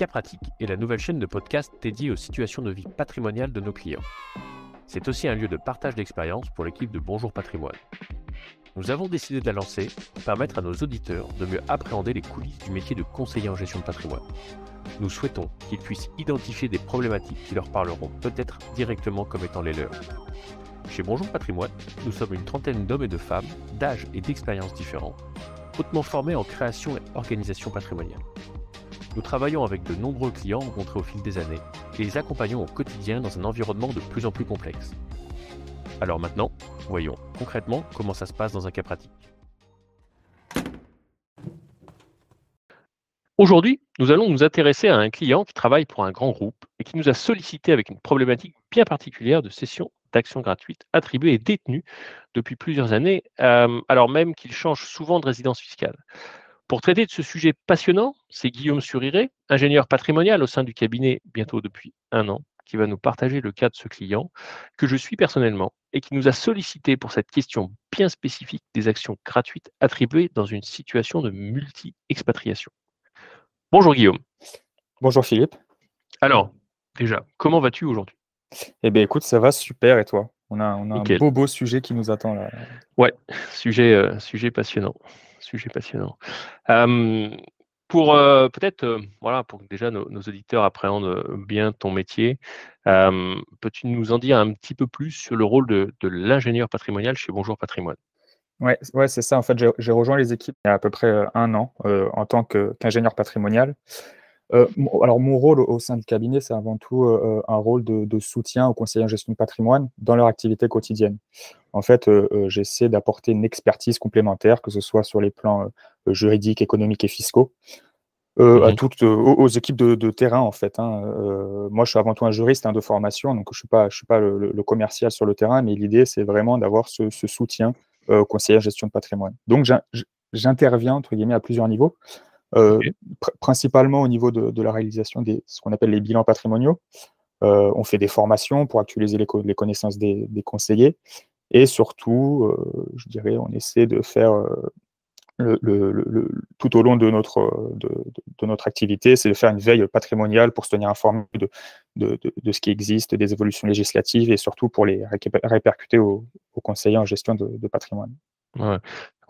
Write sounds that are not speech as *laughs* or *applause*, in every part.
Cas Pratique est la nouvelle chaîne de podcast dédiée aux situations de vie patrimoniale de nos clients. C'est aussi un lieu de partage d'expérience pour l'équipe de Bonjour Patrimoine. Nous avons décidé de la lancer pour permettre à nos auditeurs de mieux appréhender les coulisses du métier de conseiller en gestion de patrimoine. Nous souhaitons qu'ils puissent identifier des problématiques qui leur parleront peut-être directement comme étant les leurs. Chez Bonjour Patrimoine, nous sommes une trentaine d'hommes et de femmes, d'âge et d'expériences différents, hautement formés en création et organisation patrimoniale. Nous travaillons avec de nombreux clients rencontrés au fil des années et les accompagnons au quotidien dans un environnement de plus en plus complexe. Alors maintenant, voyons concrètement comment ça se passe dans un cas pratique. Aujourd'hui, nous allons nous intéresser à un client qui travaille pour un grand groupe et qui nous a sollicité avec une problématique bien particulière de cession d'actions gratuites attribuées et détenues depuis plusieurs années, euh, alors même qu'il change souvent de résidence fiscale. Pour traiter de ce sujet passionnant, c'est Guillaume Suriré, ingénieur patrimonial au sein du cabinet bientôt depuis un an, qui va nous partager le cas de ce client que je suis personnellement et qui nous a sollicité pour cette question bien spécifique des actions gratuites attribuées dans une situation de multi-expatriation. Bonjour Guillaume. Bonjour Philippe. Alors, déjà, comment vas-tu aujourd'hui? Eh bien, écoute, ça va super. Et toi? On a, on a un beau, beau sujet qui nous attend là. Ouais, sujet, euh, sujet passionnant. Sujet passionnant. pour peut-être, voilà, pour que déjà nos, auditeurs appréhendent bien ton métier, peux-tu nous en dire un petit peu plus sur le rôle de, l'ingénieur patrimonial chez Bonjour Patrimoine? Ouais, ouais c'est ça. En fait, j'ai rejoint les équipes il y a à peu près un an en tant qu'ingénieur patrimonial. Euh, alors, mon rôle au sein du cabinet, c'est avant tout euh, euh, un rôle de, soutien aux conseillers en gestion de patrimoine dans leur activité quotidienne. En fait, j'essaie d'apporter une expertise complémentaire, que ce soit sur les plans juridiques, économiques et fiscaux, à mmh toutes, aux, équipes de, terrain, en fait. Hein. moi, je suis avant tout un juriste hein, de formation, donc je ne suis pas, je suis pas le, commercial sur le terrain, mais l'idée, c'est vraiment d'avoir ce, ce, soutien aux conseillers en gestion de patrimoine. Donc, j'interviens, entre guillemets, à plusieurs niveaux. Euh, principalement au niveau de, la réalisation de ce qu'on appelle les bilans patrimoniaux. Euh, on fait des formations pour actualiser les, connaissances des, conseillers. Et surtout, euh, je dirais, on essaie de faire le, tout au long de notre, de, notre activité, c'est de faire une veille patrimoniale pour se tenir informé de, de, ce qui existe, des évolutions législatives et surtout pour les répercuter aux, conseillers en gestion de, patrimoine.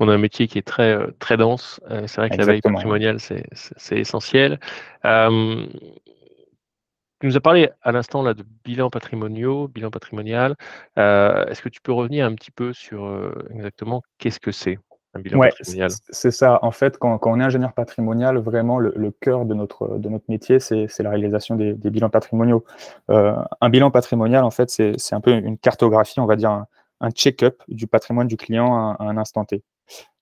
On a un métier qui est très, euh, très dense. Euh, c'est vrai que la veille patrimoniale, c'est essentiel. tu nous as parlé à l'instant là de bilan patrimoniaux, bilan patrimonial. Euh, est-ce que tu peux revenir un petit peu sur exactement qu'est-ce que c'est un bilan patrimonial? C'est ça. En fait, quand, on est ingénieur patrimonial, vraiment le, cœur de notre, de notre métier, c'est la réalisation des, bilans patrimoniaux. un bilan patrimonial, en fait, c'est un peu une cartographie, on va dire, un check-up du patrimoine du client à, un instant T.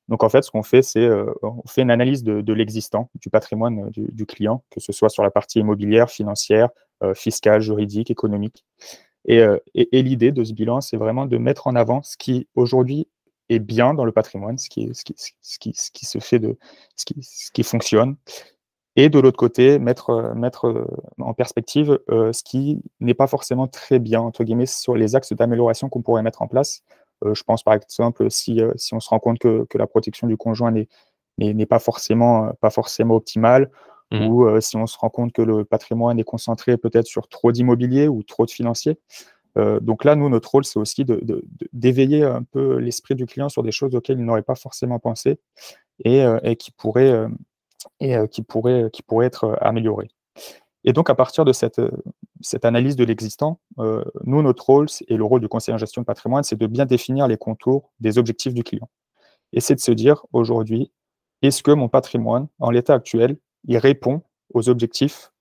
Donc en fait, ce qu'on fait, c'est euh, on fait une analyse de, l'existant, du patrimoine euh, du, client, que ce soit sur la partie immobilière, financière, euh, fiscale, juridique, économique. Et, l'idée de ce bilan, c'est vraiment de mettre en avant ce qui aujourd'hui est bien dans le patrimoine, ce qui, ce qui, se fait de ce qui fonctionne, et de l'autre côté, mettre, euh, mettre euh, en perspective euh, ce qui n'est pas forcément très bien, entre guillemets, sur les axes d'amélioration qu'on pourrait mettre en place. je pense par exemple, si, si on se rend compte que, que la protection du conjoint n'est pas forcément, pas forcément optimale, mmh. ou si on se rend compte que le patrimoine est concentré peut-être sur trop d'immobilier ou trop de financiers. donc là, nous, notre rôle, c'est aussi d'éveiller de, un peu l'esprit du client sur des choses auxquelles il n'aurait pas forcément pensé et, et qui pourraient et qui, pourrait, qui pourrait être amélioré. Et donc, à partir de cette, cette analyse de l'existant, nous, notre rôle et le rôle du conseiller en gestion de patrimoine, c'est de bien définir les contours des objectifs du client. Et c'est de se dire aujourd'hui, est-ce que mon patrimoine, en l'état actuel, il répond aux objectifs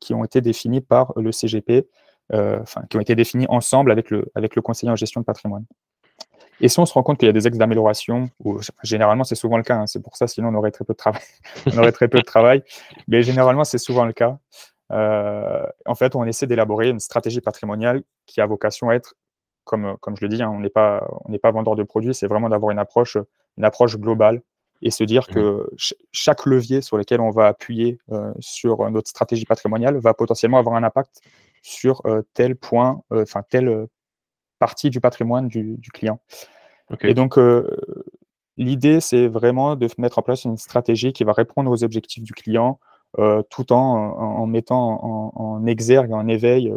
qui ont été définis par le CGP, enfin, qui ont été définis ensemble avec le, avec le conseiller en gestion de patrimoine? Et si on se rend compte qu'il y a des axes d'amélioration, généralement c'est souvent le cas, hein, c'est pour ça sinon on aurait très peu de travail, *laughs* on aurait très peu de travail, mais généralement c'est souvent le cas. Euh, en fait, on essaie d'élaborer une stratégie patrimoniale qui a vocation à être, comme, comme je le dis, hein, on n'est pas, on pas vendeur de produits, c'est vraiment d'avoir une approche, une approche globale et se dire que mmh. chaque levier sur lequel on va appuyer euh, sur notre stratégie patrimoniale va potentiellement avoir un impact sur euh, tel point, enfin tel partie du patrimoine du, client. Et donc, euh, l'idée, c'est vraiment de mettre en place une stratégie qui va répondre aux objectifs du client tout en, mettant en, exergue, en éveil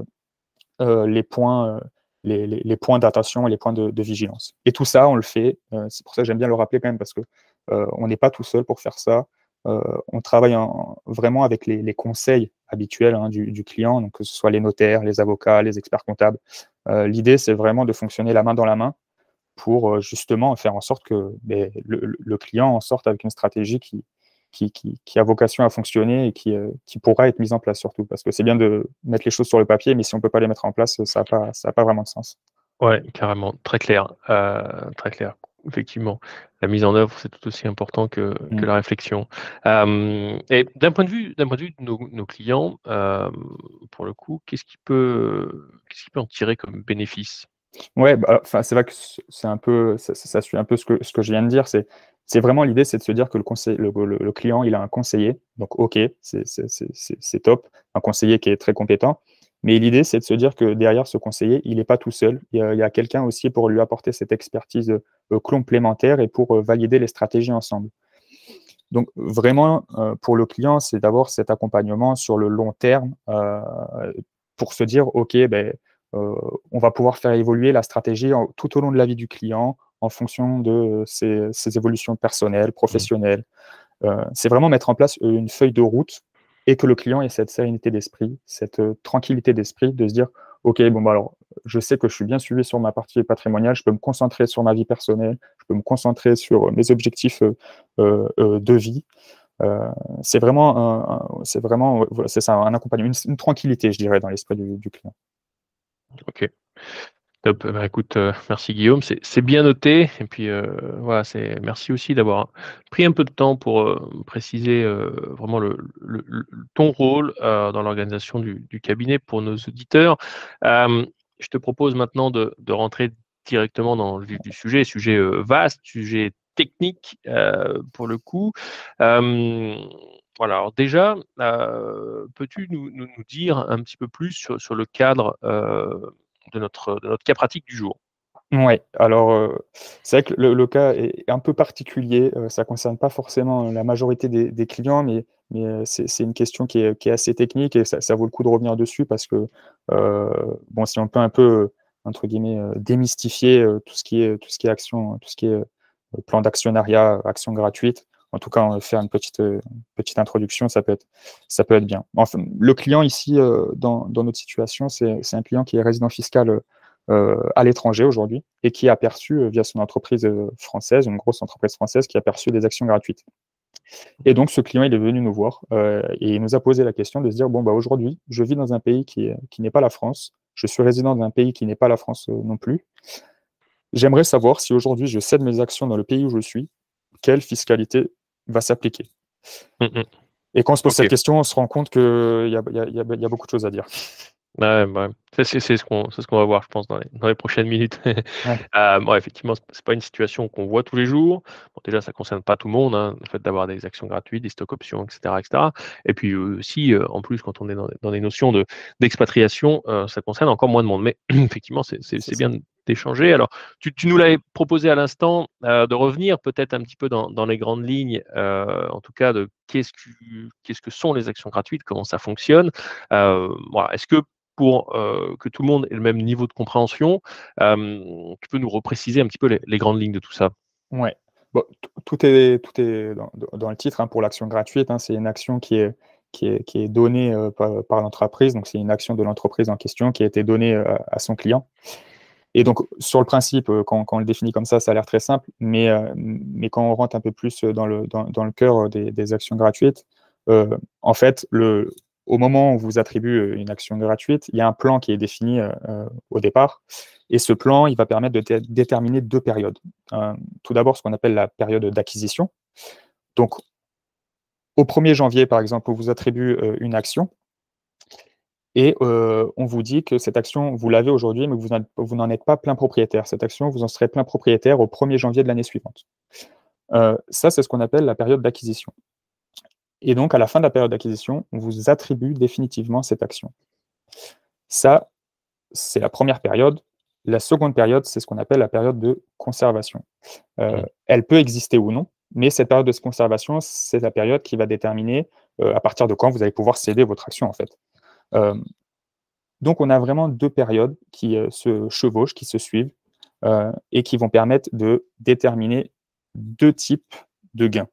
les points, les, points d'attention et les points de, vigilance. Et tout ça, on le fait. c'est pour ça que j'aime bien le rappeler quand même, parce que on n'est pas tout seul pour faire ça. on travaille vraiment avec les, conseils habituels hein, du, client, que ce soit les notaires, les avocats, les experts comptables. L'idée, c'est vraiment de fonctionner la main dans la main pour justement faire en sorte que ben, le, client en sorte avec une stratégie qui, qui, a vocation à fonctionner et qui, qui, pourra être mise en place surtout. Parce que c'est bien de mettre les choses sur le papier, mais si on ne peut pas les mettre en place, ça n'a pas, pas vraiment de sens. Ouais, carrément, très clair, très clair. Effectivement, la mise en œuvre, c'est tout aussi important que, que mmh. la réflexion. et d'un point de vue, d'un point de vue de nos, clients, pour le coup, qu'est-ce qui peut, qu'est-ce qui peut en tirer comme bénéfice? Ouais, bah, c'est vrai que c'est un peu, ça, suit un peu ce que, ce que je viens de dire. C'est, c'est vraiment l'idée, c'est de se dire que le, conseil, le, le, client, il a un conseiller. Donc, OK, c'est top. Un conseiller qui est très compétent. Mais l'idée, c'est de se dire que derrière ce conseiller, il n'est pas tout seul. Il y a, quelqu'un aussi pour lui apporter cette expertise euh, complémentaire et pour euh, valider les stratégies ensemble. Donc, vraiment, euh, pour le client, c'est d'avoir cet accompagnement sur le long terme pour se dire, OK, ben, euh, on va pouvoir faire évoluer la stratégie tout au long de la vie du client en fonction de ses, évolutions personnelles, professionnelles. Euh, c'est vraiment mettre en place une feuille de route et que le client ait cette sérénité d'esprit, cette euh, tranquillité d'esprit de se dire Ok, bon, bah alors, je sais que je suis bien suivi sur ma partie patrimoniale, je peux me concentrer sur ma vie personnelle, je peux me concentrer sur mes objectifs de vie. c'est vraiment, c'est vraiment, c'est ça, un accompagnement, une, tranquillité, je dirais, dans l'esprit du client. OK. Bah, écoute, euh, merci Guillaume, c'est bien noté. Et puis, euh, voilà, c'est merci aussi d'avoir pris un peu de temps pour, euh, préciser, vraiment ton rôle, dans l'organisation du cabinet pour nos auditeurs. je te propose maintenant de rentrer directement dans le vif du sujet, sujet, vaste, sujet technique, pour le coup. Voilà, déjà, peux-tu nous, dire un petit peu plus sur, le cadre de, notre, cas pratique du jour Oui, alors c'est vrai que le, cas est un peu particulier. ça ne concerne pas forcément la majorité des, clients, mais, mais c'est une question qui est, assez technique et ça, vaut le coup de revenir dessus parce que, bon, si on peut un peu, entre guillemets, démystifier tout, ce qui est, tout ce qui est action, tout ce qui est plan d'actionnariat, action gratuite, en tout cas, faire une petite, euh, petite introduction, ça peut être, bien. Le client ici, euh, dans, notre situation, c'est un client qui est résident fiscal euh, à l'étranger aujourd'hui et qui a perçu, via son entreprise française, une grosse entreprise française, qui a perçu des actions gratuites. Et donc, ce client, est venu nous voir et il nous a posé la question de se dire, bon, bah, aujourd'hui, je vis dans un pays qui, qui n'est pas la France, je suis résident d'un pays qui n'est pas la France non plus. J'aimerais savoir si aujourd'hui je cède mes actions dans le pays où je suis, quelle fiscalité va s'appliquer. Mm, mm. Et quand on se pose cette question, on se rend compte qu'il y, y, a beaucoup de choses à dire. *laughs* Ouais, bah, c'est ce qu'on ce va voir, je pense, dans les, dans les prochaines minutes. *laughs* euh, bon, effectivement, c'est pas une situation qu'on voit tous les jours. Bon, déjà, ça concerne pas tout le monde, hein, le fait d'avoir des actions gratuites, des stocks options, etc., etc. Et puis aussi, euh, en plus, quand on est dans, dans des notions de d'expatriation, euh, ça concerne encore moins de monde. Mais *clears throat* effectivement, c'est bien d'échanger. Alors, tu, nous l'avais proposé à l'instant euh, de revenir peut-être un petit peu dans, les grandes lignes, en tout cas de qu'est-ce que sont les actions gratuites, comment ça fonctionne. voilà, est-ce que pour que tout le monde ait le même niveau de compréhension. tu peux nous repréciser un petit peu les, grandes lignes de tout ça? Oui. Bon, tout est, dans, le titre hein, pour l'action gratuite. Hein, c'est une action qui est donnée par, l'entreprise. Donc, c'est une action de l'entreprise en question qui a été donnée à son client. Et donc, sur le principe, quand, on le définit comme ça, ça a l'air très simple, mais, mais quand on rentre un peu plus dans le, dans, le cœur des, actions gratuites, en fait, le, au moment où vous attribue euh, une action gratuite, il y a un plan qui est défini euh, euh, au départ. Et ce plan, il va permettre de déterminer deux périodes. tout d'abord, ce qu'on appelle la période d'acquisition. Donc, au 1er janvier, par exemple, on vous attribue une action et on vous dit que cette action, vous l'avez aujourd'hui, mais vous n'en êtes pas plein propriétaire. Cette action, vous en serez plein propriétaire au 1er janvier de l'année suivante. ça, c'est ce qu'on appelle la période d'acquisition. Et donc, à la fin de la période d'acquisition, on vous attribue définitivement cette action. Ça, c'est la première période. La seconde période, c'est ce qu'on appelle la période de conservation. Euh, elle peut exister ou non, mais cette période de conservation, c'est la période qui va déterminer à partir de quand vous allez pouvoir céder votre action en fait. Donc on a vraiment deux périodes qui se chevauchent, qui se suivent et qui vont permettre de déterminer deux types de gains.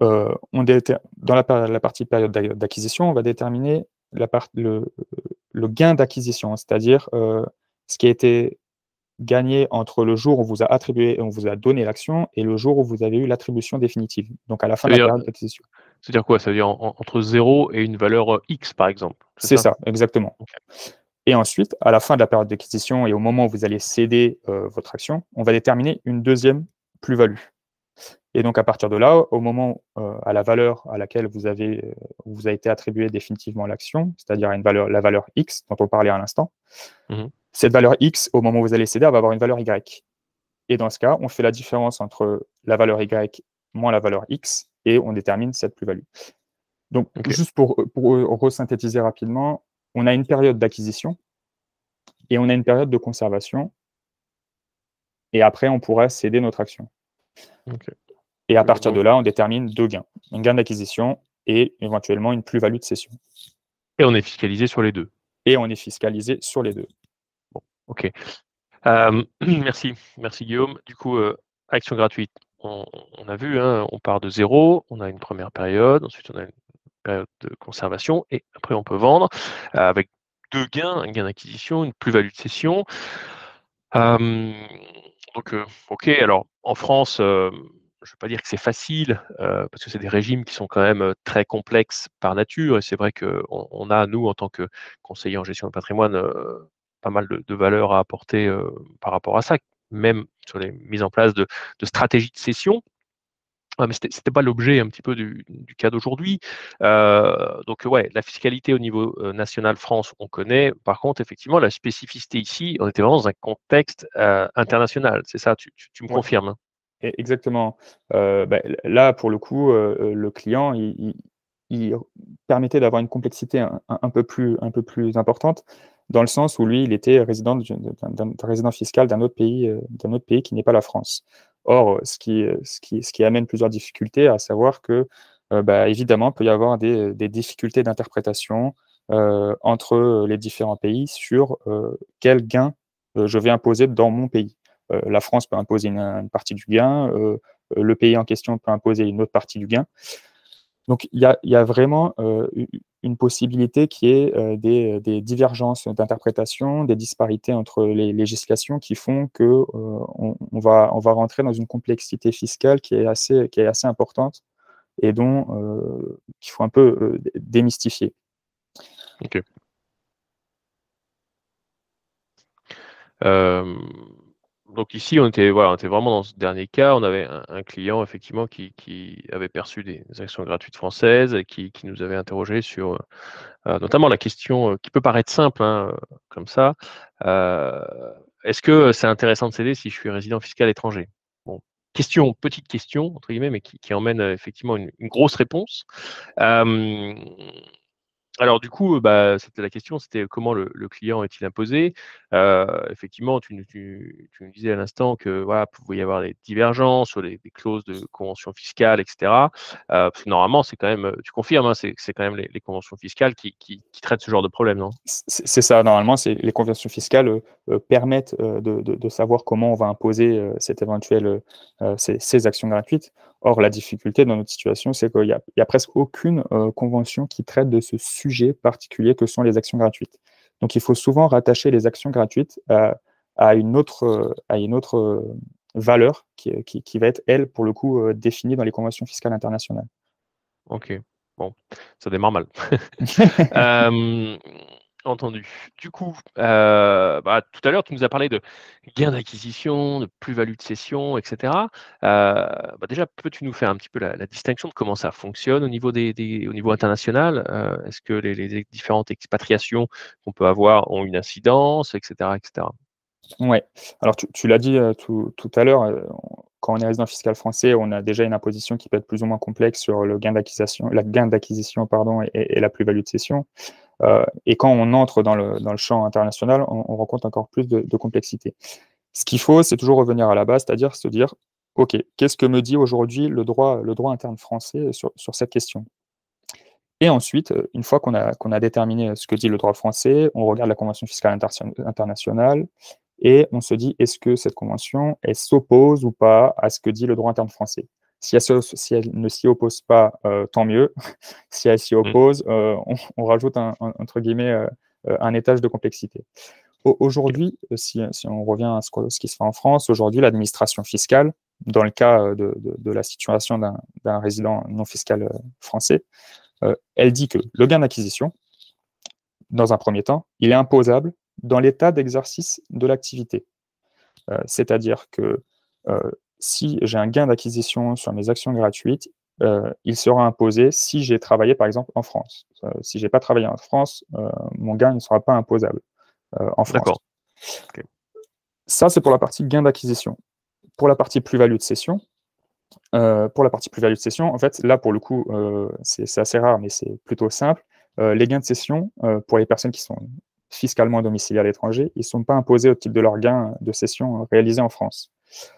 on dans la, partie période d'acquisition, on va déterminer la le, le, gain d'acquisition, c'est-à-dire ce qui a été gagné entre le jour où on vous a attribué et on vous a donné l'action et le jour où vous avez eu l'attribution définitive, donc à la fin de la période d'acquisition. C'est-à-dire quoi? Ça veut dire entre 0 et une valeur euh, X, par exemple C'est ça, exactement. Et ensuite, à la fin de la période d'acquisition et au moment où vous allez céder euh, votre action, on va déterminer une deuxième plus-value. Et donc, à partir de là, au moment, euh, à la valeur à laquelle vous avez, vous a été attribué définitivement l'action, c'est-à-dire une valeur, la valeur X dont on parlait à l'instant, mmh cette valeur X, au moment où vous allez céder, va avoir une valeur Y. Et dans ce cas, on fait la différence entre la valeur Y moins la valeur X et on détermine cette plus-value. Donc, juste pour, pour resynthétiser rapidement, on a une période d'acquisition et on a une période de conservation. Et après, on pourra céder notre action. Et à partir de là, on détermine deux gains. Un gain d'acquisition et éventuellement une plus-value de cession. Et on est fiscalisé sur les deux. Et on est fiscalisé sur les deux. Bon, ok. Euh, *clears throat* merci, merci Guillaume. Du coup, euh, action gratuite, on, a vu, hein, on part de zéro, on a une première période, ensuite on a une période de conservation, et après on peut vendre euh, avec deux gains, un gain d'acquisition, une plus-value de cession. donc, ok, alors en France, je ne vais pas dire que c'est facile, parce que c'est des régimes qui sont quand même très complexes par nature, et c'est vrai qu'on on a, nous, en tant que conseiller en gestion de patrimoine, pas mal de, de valeurs à apporter par rapport à ça, même sur les mises en place de, stratégies de cession. mais ce n'était pas l'objet un petit peu du, cas d'aujourd'hui. Euh, donc, ouais, la fiscalité au niveau euh, national France, on connaît. Par contre, effectivement, la spécificité ici, on était vraiment dans un contexte euh, international. C'est ça, tu, me confirmes hein? Exactement. Bah, là, pour le coup, le client, il, permettait d'avoir une complexité un, peu plus, un peu plus importante dans le sens où lui, il était résident, fiscal d'un autre pays, euh, d'un autre pays qui n'est pas la France. Or, ce qui, ce, qui, amène plusieurs difficultés, à savoir que, euh, bah, évidemment, peut y avoir des, difficultés d'interprétation euh, entre les différents pays sur quel gain je vais imposer dans mon pays. la France peut imposer une, une partie du gain, le pays en question peut imposer une autre partie du gain. Donc, il y a, vraiment euh, une possibilité qui est euh, des, divergences d'interprétation, des disparités entre les législations qui font que euh, on, va, on va rentrer dans une complexité fiscale qui est assez, qui est assez importante et dont qu'il faut un peu démystifier. Ok donc ici, on était, vraiment dans ce dernier cas. On avait un, client effectivement qui, avait perçu des actions gratuites françaises et qui, nous avait interrogé sur euh, notamment la question euh, qui peut paraître simple hein, comme ça. Euh, est-ce que c'est intéressant de céder si je suis résident fiscal étranger? Bon, question, petite question entre guillemets, mais qui, emmène effectivement une grosse réponse. Alors du coup, bah, c'était la question, c'était comment le, client est-il imposé? Euh, Effectivement, tu, nous disais à l'instant que voilà, pouvait y avoir des divergences sur des, clauses de convention fiscale, etc. Euh, parce que normalement, c'est quand même, tu confirmes, hein, c'est, quand même les, conventions fiscales qui, traitent ce genre de problème, non? C'est, ça, normalement, les conventions fiscales euh, permettent de, savoir comment on va imposer cette éventuelle, ces actions gratuites. Or, la difficulté dans notre situation, c'est qu'il n'y a, presque aucune euh, convention qui traite de ce sujet particulier que sont les actions gratuites. Donc, il faut souvent rattacher les actions gratuites à, une autre, à une autre euh, valeur qui, va être, elle, pour le coup, euh, définie dans les conventions fiscales internationales. Ok, bon, ça démarre mal. *laughs* *laughs* Entendu. Du coup, euh, bah, tout à l'heure, tu nous as parlé de gains d'acquisition, de plus-value de cession, etc. Euh, bah, déjà, peux-tu nous faire un petit peu la, distinction de comment ça fonctionne au niveau, international? Euh, Est-ce que les, différentes expatriations qu'on peut avoir ont une incidence, etc. etc. Oui, alors tu, l'as dit tout, à l'heure, quand on est résident fiscal français, on a déjà une imposition qui peut être plus ou moins complexe sur le gain d'acquisition, la gain d'acquisition pardon, et la plus-value de cession. Euh, et quand on entre dans le, dans le champ international, on, rencontre encore plus de, complexité. Ce qu'il faut, c'est toujours revenir à la base, c'est-à-dire se dire, OK, qu'est-ce que me dit aujourd'hui le droit, le droit interne français sur, sur cette question? Et ensuite, une fois qu'on a, a déterminé ce que dit le droit français, on regarde la Convention fiscale internationale et on se dit est-ce que cette convention s'oppose ou pas à ce que dit le droit interne français? Si elle, si elle ne s'y oppose pas, tant mieux. *laughs* si elle s'y mmh. oppose, on, rajoute un, entre guillemets un étage de complexité. Aujourd'hui, si, si, on revient à ce, ce, qui se fait en France, aujourd'hui, l'administration fiscale, dans le cas de, de, de la situation d'un résident non fiscal français, elle dit que le gain d'acquisition, dans un premier temps, il est imposable dans l'état d'exercice de l'activité. Euh, c'est-à-dire que euh, si j'ai un gain d'acquisition sur mes actions gratuites, euh, il sera imposé si j'ai travaillé par exemple en France. si je n'ai pas travaillé en France, mon gain ne sera pas imposable en France. Ça, c'est pour la partie gain d'acquisition. Pour la partie plus-value de cession, pour la partie plus-value de cession, en fait, là, pour le coup, c'est assez rare, mais c'est plutôt simple. les gains de cession, pour les personnes qui sont fiscalement domiciliés à l'étranger, ils ne sont pas imposés au type de leurs gains de cession réalisés en France.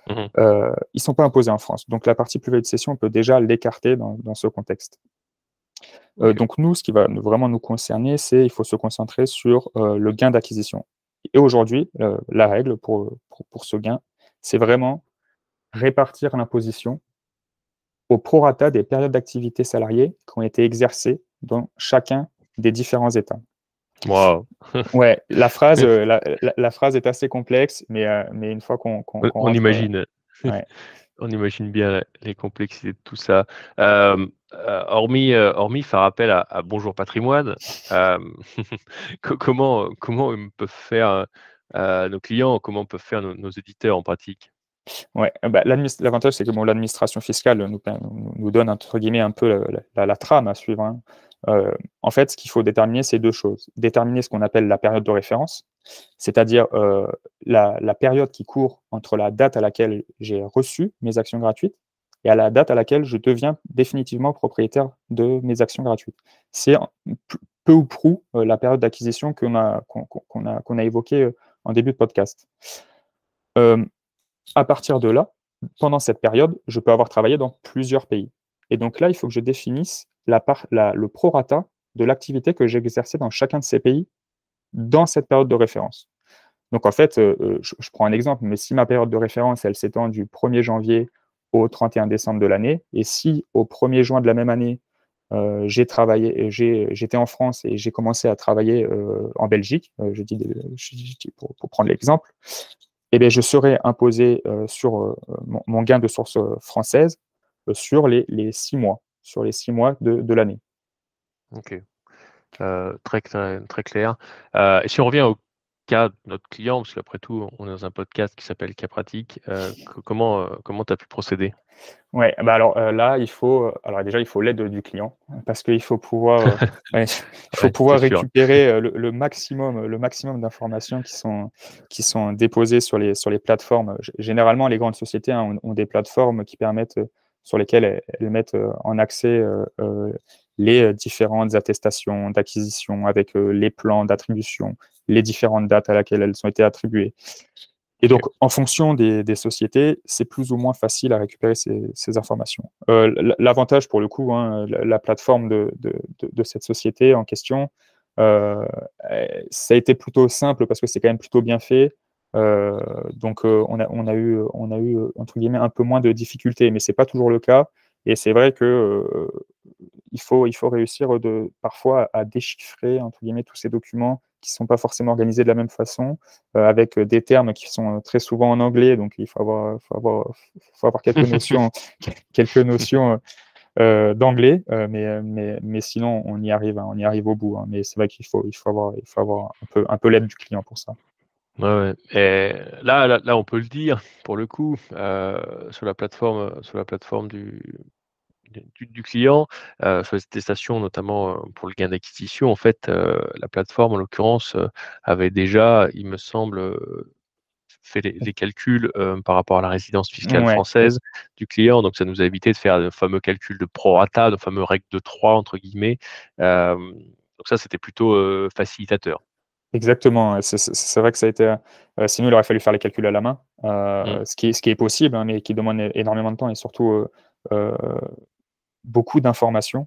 Mmh euh, ils ne sont pas imposés en France. Donc la partie plus-value de cession, on peut déjà l'écarter dans, ce contexte. Euh, donc nous, ce qui va vraiment nous concerner, c'est il faut se concentrer sur euh, le gain d'acquisition. Et aujourd'hui, la règle pour, pour, ce gain, c'est vraiment répartir l'imposition au prorata des périodes d'activité salariée qui ont été exercées dans chacun des différents États. Wow. *laughs* ouais, la phrase, euh, la, phrase est assez complexe, mais, euh, mais une fois qu'on. on, imagine. *laughs* on imagine bien les complexités de tout ça. Euh, hormis, hormis faire appel à, Bonjour Patrimoine, *laughs* comment, comment peuvent faire nos clients, comment peuvent faire nos, éditeurs en pratique? Ouais, bah, l'avantage, c'est que bon, l'administration fiscale nous, nous, donne entre guillemets un peu la, trame à suivre. Hein. Euh, en fait, ce qu'il faut déterminer, c'est deux choses. Déterminer ce qu'on appelle la période de référence, c'est-à-dire euh, la, période qui court entre la date à laquelle j'ai reçu mes actions gratuites et à la date à laquelle je deviens définitivement propriétaire de mes actions gratuites. C'est peu ou prou euh, la période d'acquisition qu'on a, évoquée en début de podcast. à partir de là, pendant cette période, je peux avoir travaillé dans plusieurs pays. Et donc là, il faut que je définisse la part, le prorata de l'activité que j'ai exercée dans chacun de ces pays dans cette période de référence. Donc en fait, euh, euh, je, prends un exemple, mais si ma période de référence, elle s'étend du 1er janvier au 31 décembre de l'année, et si au 1er juin de la même année, euh, j'ai travaillé, j'étais en France et j'ai commencé à travailler en Belgique, je dis, pour, prendre l'exemple, eh bien, je serai imposé sur mon, gain de source française sur les, les six mois sur les six mois de, l'année. Ok, euh, très, très, clair. Euh, et si on revient au cas de notre client, parce qu'après tout, on est dans un podcast qui s'appelle Cas pratique, euh, comment comment tu as pu procéder? Ouais, bah alors là, il faut, alors déjà, il faut l'aide du client parce qu'il faut pouvoir, *laughs* il faut pouvoir récupérer le, maximum, le maximum d'informations qui sont, qui sont déposées sur les, sur les plateformes. Généralement, les grandes sociétés hein, ont, des plateformes qui permettent sur lesquelles elles, mettent euh, en accès euh, euh, les différentes attestations d'acquisition avec les plans d'attribution, les différentes dates à laquelle elles ont été attribuées. Et donc, en fonction des, sociétés, c'est plus ou moins facile à récupérer ces, informations. L'avantage, pour le coup, hein, la, plateforme de, cette société en question, ça a été plutôt simple parce que c'est quand même plutôt bien fait. Euh, donc euh, on a, on, a eu, on a eu entre guillemets un peu moins de difficultés, mais c'est pas toujours le cas. Et c'est vrai que euh, il faut, il faut réussir de, parfois à déchiffrer entre guillemets tous ces documents qui ne sont pas forcément organisés de la même façon, avec des termes qui sont très souvent en anglais, donc il faut avoir, faut avoir, faut avoir quelques *laughs* notions, quelques notions d'anglais, mais, mais, mais sinon on y arrive, hein, on y arrive au bout. Hein. mais c'est vrai qu'il faut, il faut avoir, il faut avoir un peu, un peu l'aide du client pour ça. Ouais, Et là, là, on peut le dire, pour le coup, euh, sur la plateforme, sur la plateforme du, du, client, euh, sur les attestations, notamment euh, pour le gain d'acquisition, en fait, la plateforme, en l'occurrence, avait déjà, il me semble, fait les, calculs par rapport à la résidence fiscale française du client. Donc, ça nous a évité de faire le fameux calcul de prorata, de fameux règle de 3, entre guillemets. donc, ça, c'était plutôt facilitateur. Exactement, c'est vrai que ça a été. Euh, sinon, il aurait fallu faire les calculs à la main, euh, mmh. ce, qui est, ce qui est possible, hein, mais qui demande énormément de temps et surtout euh, beaucoup d'informations.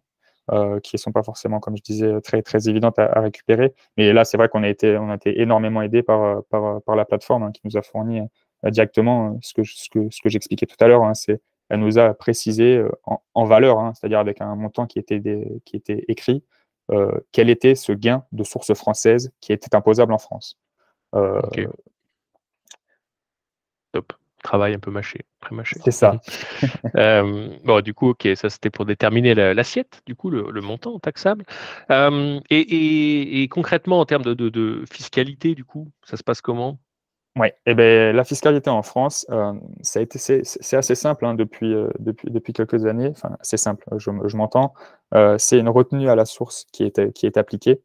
qui ne sont pas forcément, comme je disais, très, très évidentes à, récupérer. Mais là, c'est vrai qu'on a été, on a été énormément aidé par, par, la plateforme hein, qui nous a fourni directement ce que, ce que, ce que j'expliquais tout à l'heure. Hein, elle nous a précisé en, valeur, c'est-à-dire avec un montant qui était, qui était écrit, quel était ce gain de source française qui était imposable en France. Top travail un peu mâché, pré-mâché. C'est ça. *laughs* Euh, bon, du coup, ok, ça c'était pour déterminer l'assiette, du coup, le, montant taxable. Euh, et, concrètement, en termes de, fiscalité, du coup, ça se passe comment? Oui, et eh ben, la fiscalité en France, euh, ça a été, c'est assez simple hein, depuis, depuis, depuis quelques années. Enfin, c'est simple, je, je m'entends. c'est une retenue à la source qui est, qui est appliquée.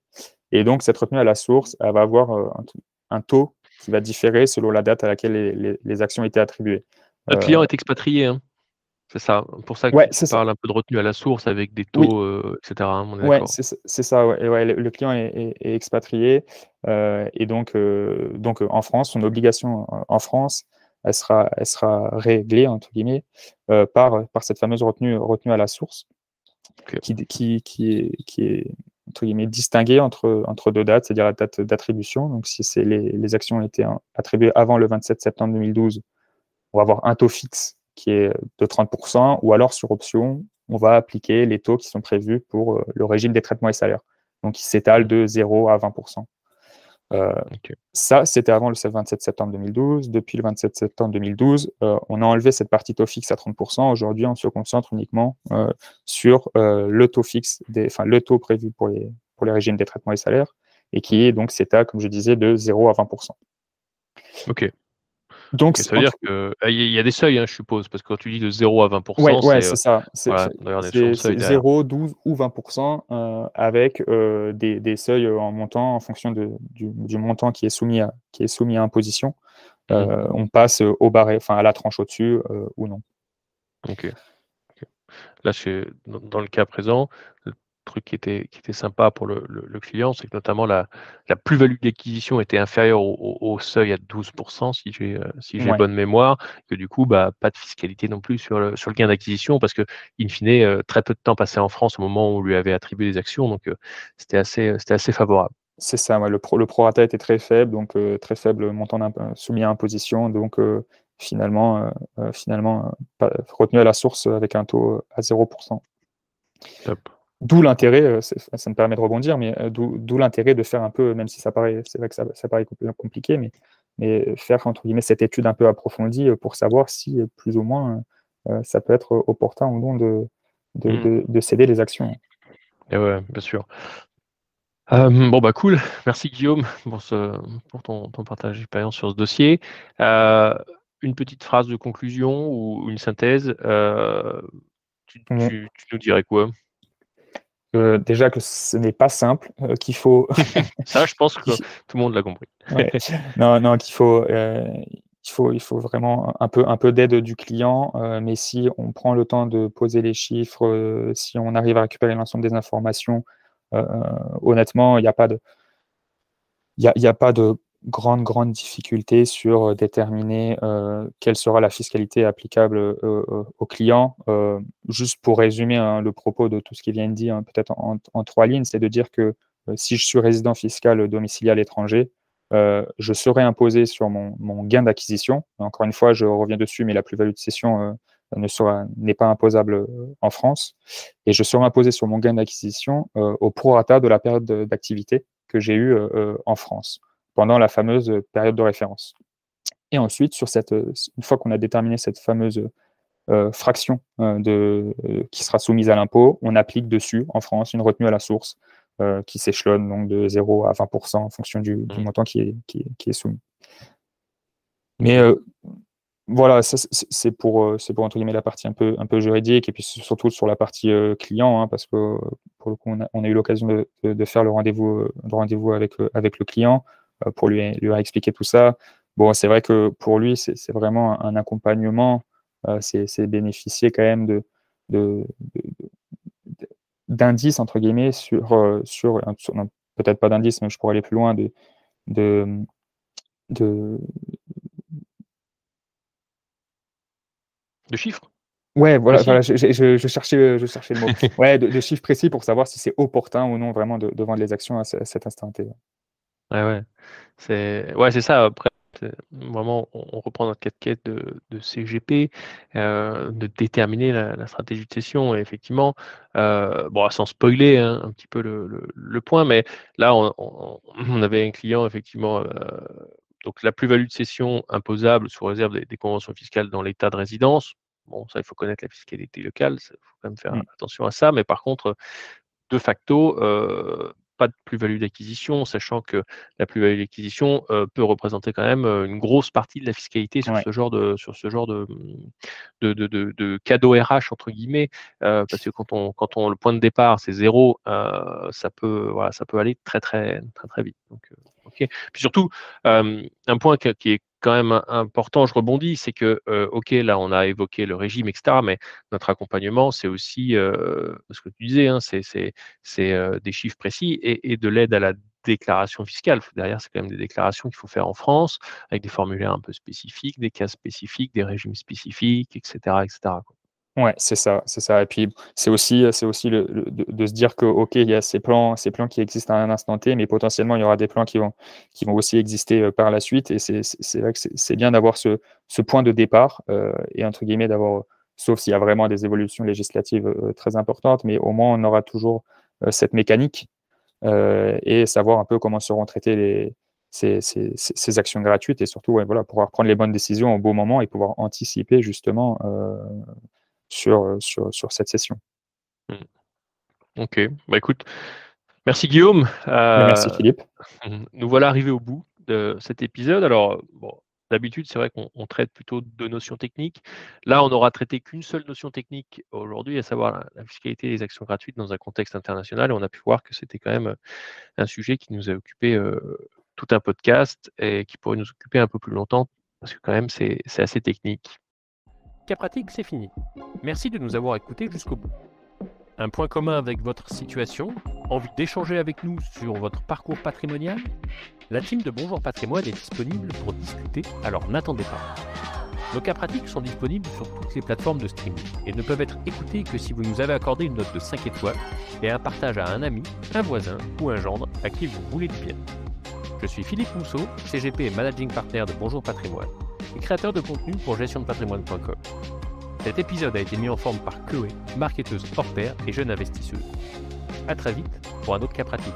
Et donc, cette retenue à la source, elle va avoir un, un taux qui va différer selon la date à laquelle les, les, actions étaient attribuées. Le client euh, est expatrié, hein. C'est ça. Pour ça que ouais, tu parles un peu de retenue à la source avec des taux, euh, etc. Hein, oui, c'est ça. Ouais. le, client est, expatrié euh, et donc, donc en France, son obligation en France, elle sera, elle sera réglée entre guillemets par, par cette fameuse retenue, retenue à la source, qui, qui, qui, est, qui est entre guillemets, distinguer entre, entre deux dates, c'est-à-dire la date d'attribution. Donc, si les, les, actions ont été attribuées avant le 27 septembre 2012, on va avoir un taux fixe qui est de 30%, ou alors sur option, on va appliquer les taux qui sont prévus pour euh, le régime des traitements et salaires. Donc, qui s'étale de 0 à 20%. Euh, ça, c'était avant le 27 septembre 2012. Depuis le 27 septembre 2012, euh, on a enlevé cette partie taux fixe à 30%. Aujourd'hui, on se concentre uniquement euh, sur le taux fixe, des, enfin le taux prévu pour les, pour les régimes des traitements et salaires, et qui est donc CETA, comme je disais, de 0 à 20%. Ok. Donc, ça veut dire qu'il ah, y a des seuils, hein, je suppose, parce que quand tu dis de 0 à 20%, ouais, c'est ça. C'est 0, 12 ou 20% euh, avec euh, des, des, seuils en montant en fonction de, du, du, montant qui est soumis à, qui est soumis à imposition. Mmh. Euh, on passe au barré, enfin à la tranche au-dessus ou non. Ok. Là, dans le cas présent, truc qui était, qui était sympa pour le, client, c'est que notamment la, la plus-value d'acquisition était inférieure au, seuil à 12%, si j'ai euh, si j'ai bonne mémoire, que du coup, bah, pas de fiscalité non plus sur le, sur le gain d'acquisition, parce que, in fine, euh, très peu de temps passé en France au moment où on lui avait attribué des actions, donc euh, c'était assez, assez favorable. C'est ça, le, pro, le prorata était très faible, donc très faible montant soumis à imposition, donc finalement, finalement retenu à la source avec un taux à 0%. Top. D'où l'intérêt, euh, ça me permet de rebondir, mais euh, d'où l'intérêt de faire un peu, même si ça paraît, c'est vrai que ça, paraît compliqué, mais, mais faire entre guillemets cette étude un peu approfondie euh, pour savoir si plus ou moins ça peut être opportun ou non de, de, mmh. céder les actions. Et ouais, bien sûr. bon bah cool, merci Guillaume pour, ce, pour ton, ton partage d'expérience sur ce dossier. une petite phrase de conclusion ou une synthèse, tu, tu nous dirais quoi? Déjà que ce n'est pas simple, euh, qu'il faut. *laughs* Ça, je pense que *laughs* tout le monde l'a compris. *laughs* Non, non, qu'il faut, euh, il faut, il faut vraiment un peu, un peu d'aide du client. Euh, mais si on prend le temps de poser les chiffres, si on arrive à récupérer l'ensemble des informations, honnêtement, il n'y a pas de, il y a pas de grande, grande difficulté sur déterminer quelle sera la fiscalité applicable au client. juste pour résumer hein, le propos de tout ce qui vient de dire, hein, peut-être en, trois lignes, c'est de dire que si je suis résident fiscal domicilié à l'étranger, je serai imposé sur mon, gain d'acquisition. Encore une fois, je reviens dessus, mais la plus-value de cession ne n'est pas imposable en France. Et je serai imposé sur mon gain d'acquisition au prorata de la période d'activité que j'ai eue en France pendant la fameuse période de référence. Et ensuite, sur cette, une fois qu'on a déterminé cette fameuse euh, fraction euh, de, euh, qui sera soumise à l'impôt, on applique dessus, en France, une retenue à la source qui s'échelonne donc de 0 à 20% en fonction du, mmh. montant qui est, qui, est, soumis. Mais voilà, c'est pour, pour entre guillemets la partie un peu, un peu juridique et puis surtout sur la partie client, hein, parce que pour le coup, on a, on a eu l'occasion de, de, faire le rendez-vous, rendez-vous avec, avec le client. Euh, pour lui, lui expliquer tout ça. Bon, c'est vrai que pour lui, c'est vraiment un accompagnement. Euh, c'est bénéficier quand même de, d'indices entre guillemets sur, euh, sur, peut-être pas d'indices, mais je pourrais aller plus loin de, de, de, chiffres. Ouais, voilà, voilà je, je, cherchais, je cherchais le mot. *laughs* ouais, de, chiffres précis pour savoir si c'est opportun ou non vraiment de, vendre les actions à, cet instant T. Ouais, ouais. C'est ouais, c'est ça. Après, vraiment, on reprend notre casquette de, de CGP, euh, de déterminer la, stratégie de session. Et effectivement, euh, bon, sans spoiler hein, un petit peu le, le, point, mais là, on, on, avait un client, effectivement, euh, donc la plus-value de cession imposable sous réserve des, conventions fiscales dans l'état de résidence. Bon, ça, il faut connaître la fiscalité locale, il faut quand même faire mmh. attention à ça, mais par contre, de facto, pas de plus-value d'acquisition, sachant que la plus-value d'acquisition euh, peut représenter quand même une grosse partie de la fiscalité sur ce genre de sur ce genre de de, de, de, cadeau RH entre guillemets, euh, parce que quand on quand on le point de départ c'est zéro, ça peut voilà ça peut aller très très très très vite. Donc, Puis surtout un point qui est quand même important, je rebondis, c'est que, OK, là, on a évoqué le régime, etc., mais notre accompagnement, c'est aussi, ce que tu disais, hein, c'est des chiffres précis et, de l'aide à la déclaration fiscale. Derrière, c'est quand même des déclarations qu'il faut faire en France, avec des formulaires un peu spécifiques, des cas spécifiques, des régimes spécifiques, etc., etc. Ouais, c'est ça, c'est ça. Et puis c'est aussi, aussi le, de, se dire que ok, il y a ces plans, ces plans qui existent à un instant T, mais potentiellement il y aura des plans qui vont, qui vont aussi exister euh, par la suite. Et c'est vrai que c'est bien d'avoir ce, ce, point de départ euh, et entre guillemets d'avoir, sauf s'il y a vraiment des évolutions législatives euh, très importantes, mais au moins on aura toujours cette mécanique et savoir un peu comment seront traitées les, ces, ces, ces, actions gratuites et surtout voilà, pouvoir prendre les bonnes décisions au bon moment et pouvoir anticiper justement sur, euh, sur, sur cette session. Mmh. Ok, bah écoute, merci Guillaume. Merci Philippe. *laughs* Nous voilà arrivés au bout de cet épisode. Alors, bon, D'habitude, c'est vrai qu'on traite plutôt de notions techniques. Là, on n'aura traité qu'une seule notion technique aujourd'hui, à savoir la, fiscalité des actions gratuites dans un contexte international. Et on a pu voir que c'était quand même un sujet qui nous a occupé euh, tout un podcast et qui pourrait nous occuper un peu plus longtemps, parce que quand même, c'est assez technique. Cas pratique, c'est fini. Merci de nous avoir écoutés jusqu'au bout. Un point commun avec votre situation Envie d'échanger avec nous sur votre parcours patrimonial La team de Bonjour Patrimoine est disponible pour discuter, alors n'attendez pas. Nos cas pratiques sont disponibles sur toutes les plateformes de streaming et ne peuvent être écoutés que si vous nous avez accordé une note de 5 étoiles et un partage à un ami, un voisin ou un gendre à qui vous voulez du bien. Je suis Philippe Mousseau, CGP et Managing Partner de Bonjour Patrimoine et créateur de contenu pour gestiondepatrimoine.com. Cet épisode a été mis en forme par Chloé, marketeuse hors pair et jeune investisseuse. A très vite pour un autre cas pratique.